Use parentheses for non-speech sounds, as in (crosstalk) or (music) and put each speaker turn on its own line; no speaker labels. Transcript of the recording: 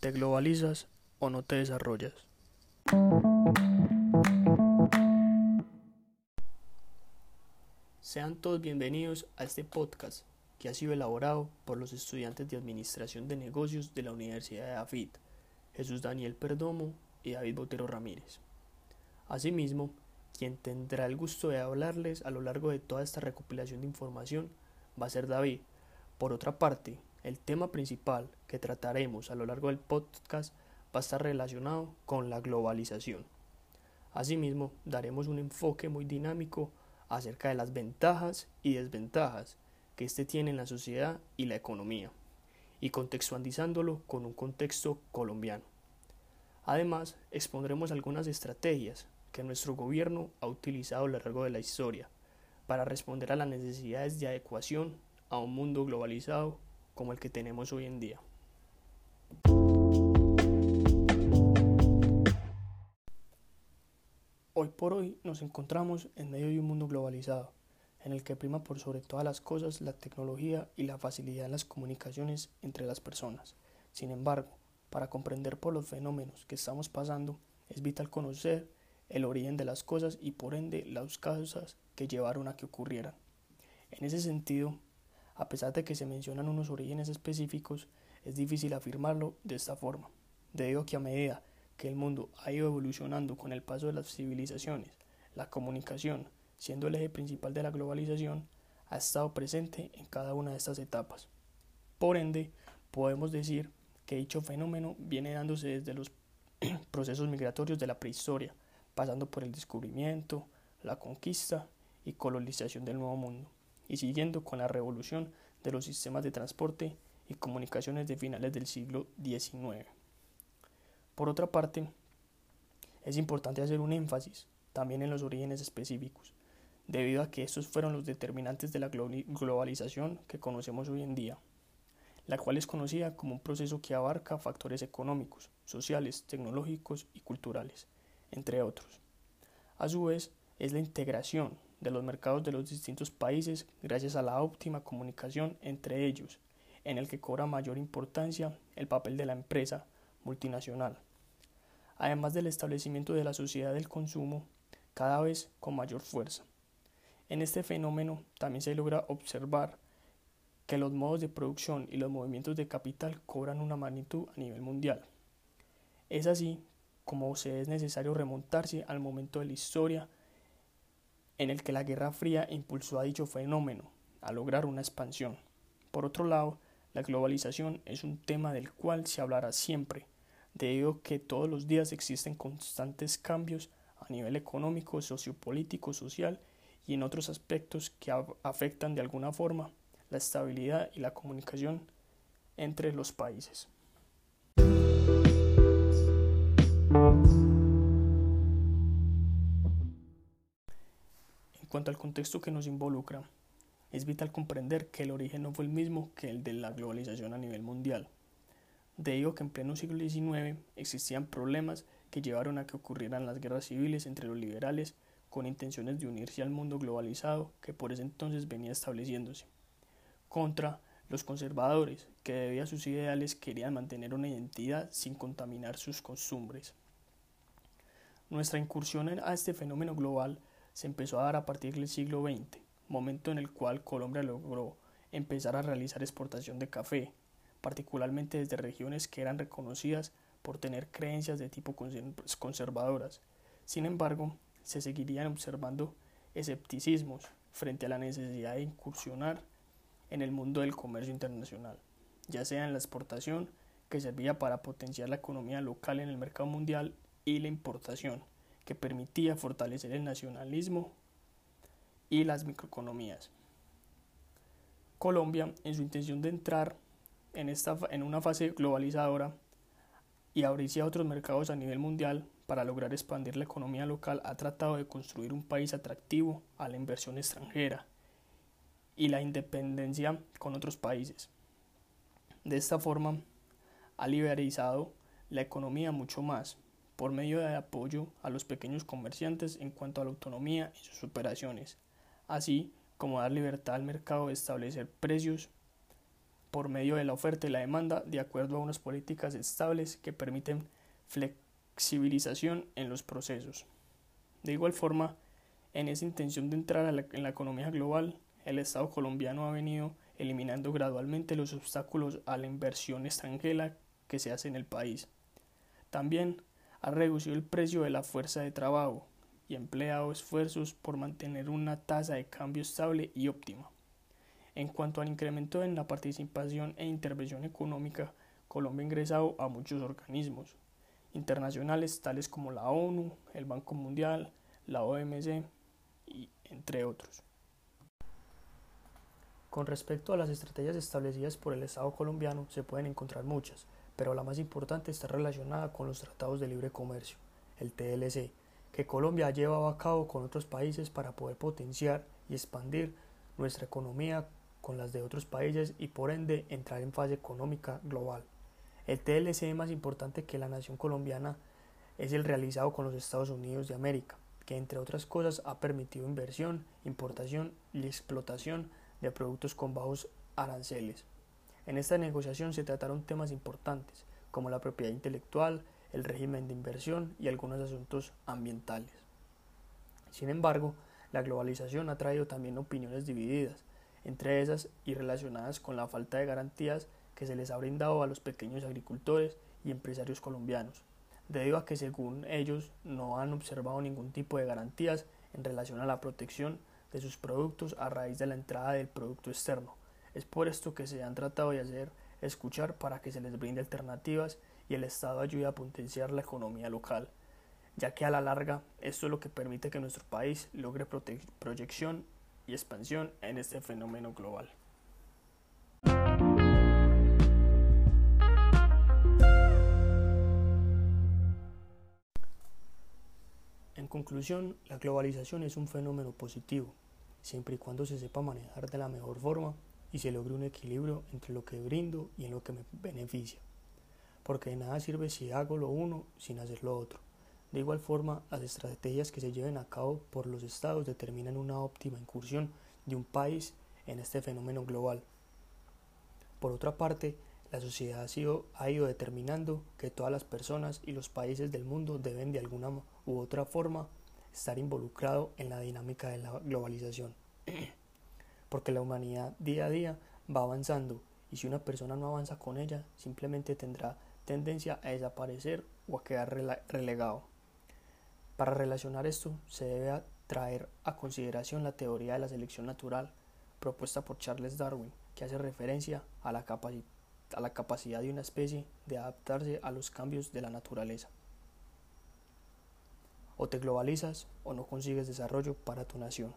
¿Te globalizas o no te desarrollas? Sean todos bienvenidos a este podcast que ha sido elaborado por los estudiantes de Administración de Negocios de la Universidad de AFIT, Jesús Daniel Perdomo y David Botero Ramírez. Asimismo, quien tendrá el gusto de hablarles a lo largo de toda esta recopilación de información va a ser David. Por otra parte, el tema principal que trataremos a lo largo del podcast va a estar relacionado con la globalización. Asimismo, daremos un enfoque muy dinámico acerca de las ventajas y desventajas que éste tiene en la sociedad y la economía, y contextualizándolo con un contexto colombiano. Además, expondremos algunas estrategias que nuestro gobierno ha utilizado a lo largo de la historia para responder a las necesidades de adecuación a un mundo globalizado como el que tenemos hoy en día. Hoy por hoy nos encontramos en medio de un mundo globalizado, en el que prima por sobre todas las cosas la tecnología y la facilidad en las comunicaciones entre las personas. Sin embargo, para comprender por los fenómenos que estamos pasando, es vital conocer el origen de las cosas y por ende las causas que llevaron a que ocurrieran. En ese sentido, a pesar de que se mencionan unos orígenes específicos, es difícil afirmarlo de esta forma, debido a que a medida que el mundo ha ido evolucionando con el paso de las civilizaciones, la comunicación, siendo el eje principal de la globalización, ha estado presente en cada una de estas etapas. Por ende, podemos decir que dicho fenómeno viene dándose desde los (clears throat) procesos migratorios de la prehistoria, pasando por el descubrimiento, la conquista y colonización del Nuevo Mundo y siguiendo con la revolución de los sistemas de transporte y comunicaciones de finales del siglo XIX. Por otra parte, es importante hacer un énfasis también en los orígenes específicos, debido a que estos fueron los determinantes de la globalización que conocemos hoy en día, la cual es conocida como un proceso que abarca factores económicos, sociales, tecnológicos y culturales, entre otros. A su vez, es la integración de los mercados de los distintos países gracias a la óptima comunicación entre ellos, en el que cobra mayor importancia el papel de la empresa multinacional. Además del establecimiento de la sociedad del consumo, cada vez con mayor fuerza. En este fenómeno también se logra observar que los modos de producción y los movimientos de capital cobran una magnitud a nivel mundial. Es así como se es necesario remontarse al momento de la historia en el que la Guerra Fría impulsó a dicho fenómeno a lograr una expansión. Por otro lado, la globalización es un tema del cual se hablará siempre, debido a que todos los días existen constantes cambios a nivel económico, sociopolítico, social y en otros aspectos que afectan de alguna forma la estabilidad y la comunicación entre los países. Cuanto al contexto que nos involucra, es vital comprender que el origen no fue el mismo que el de la globalización a nivel mundial. De ello que en pleno siglo XIX existían problemas que llevaron a que ocurrieran las guerras civiles entre los liberales con intenciones de unirse al mundo globalizado que por ese entonces venía estableciéndose, contra los conservadores que debido a sus ideales querían mantener una identidad sin contaminar sus costumbres. Nuestra incursión a este fenómeno global se empezó a dar a partir del siglo XX, momento en el cual Colombia logró empezar a realizar exportación de café, particularmente desde regiones que eran reconocidas por tener creencias de tipo conservadoras. Sin embargo, se seguirían observando escepticismos frente a la necesidad de incursionar en el mundo del comercio internacional, ya sea en la exportación, que servía para potenciar la economía local en el mercado mundial, y la importación, que permitía fortalecer el nacionalismo y las microeconomías. Colombia, en su intención de entrar en, esta, en una fase globalizadora y abrirse a otros mercados a nivel mundial para lograr expandir la economía local, ha tratado de construir un país atractivo a la inversión extranjera y la independencia con otros países. De esta forma, ha liberalizado la economía mucho más, por medio de apoyo a los pequeños comerciantes en cuanto a la autonomía y sus operaciones, así como dar libertad al mercado de establecer precios por medio de la oferta y la demanda de acuerdo a unas políticas estables que permiten flexibilización en los procesos. De igual forma, en esa intención de entrar en la economía global, el Estado colombiano ha venido eliminando gradualmente los obstáculos a la inversión extranjera que se hace en el país. También ha reducido el precio de la fuerza de trabajo y empleado esfuerzos por mantener una tasa de cambio estable y óptima. En cuanto al incremento en la participación e intervención económica, Colombia ha ingresado a muchos organismos internacionales tales como la ONU, el Banco Mundial, la OMC y entre otros. Con respecto a las estrategias establecidas por el Estado colombiano, se pueden encontrar muchas, pero la más importante está relacionada con los tratados de libre comercio, el TLC, que Colombia ha llevado a cabo con otros países para poder potenciar y expandir nuestra economía con las de otros países y por ende entrar en fase económica global. El TLC más importante que la nación colombiana es el realizado con los Estados Unidos de América, que entre otras cosas ha permitido inversión, importación y explotación de productos con bajos aranceles. En esta negociación se trataron temas importantes como la propiedad intelectual, el régimen de inversión y algunos asuntos ambientales. Sin embargo, la globalización ha traído también opiniones divididas, entre esas y relacionadas con la falta de garantías que se les ha brindado a los pequeños agricultores y empresarios colombianos, debido a que según ellos no han observado ningún tipo de garantías en relación a la protección de sus productos a raíz de la entrada del producto externo. Es por esto que se han tratado de hacer escuchar para que se les brinde alternativas y el Estado ayude a potenciar la economía local, ya que a la larga esto es lo que permite que nuestro país logre proyección y expansión en este fenómeno global. conclusión, la globalización es un fenómeno positivo, siempre y cuando se sepa manejar de la mejor forma y se logre un equilibrio entre lo que brindo y en lo que me beneficia. Porque de nada sirve si hago lo uno sin hacer lo otro. De igual forma, las estrategias que se lleven a cabo por los estados determinan una óptima incursión de un país en este fenómeno global. Por otra parte, la sociedad ha, sido, ha ido determinando que todas las personas y los países del mundo deben de alguna u otra forma estar involucrados en la dinámica de la globalización. Porque la humanidad día a día va avanzando y si una persona no avanza con ella, simplemente tendrá tendencia a desaparecer o a quedar relegado. Para relacionar esto, se debe traer a consideración la teoría de la selección natural propuesta por Charles Darwin, que hace referencia a la a la capacidad de una especie de adaptarse a los cambios de la naturaleza. O te globalizas o no consigues desarrollo para tu nación.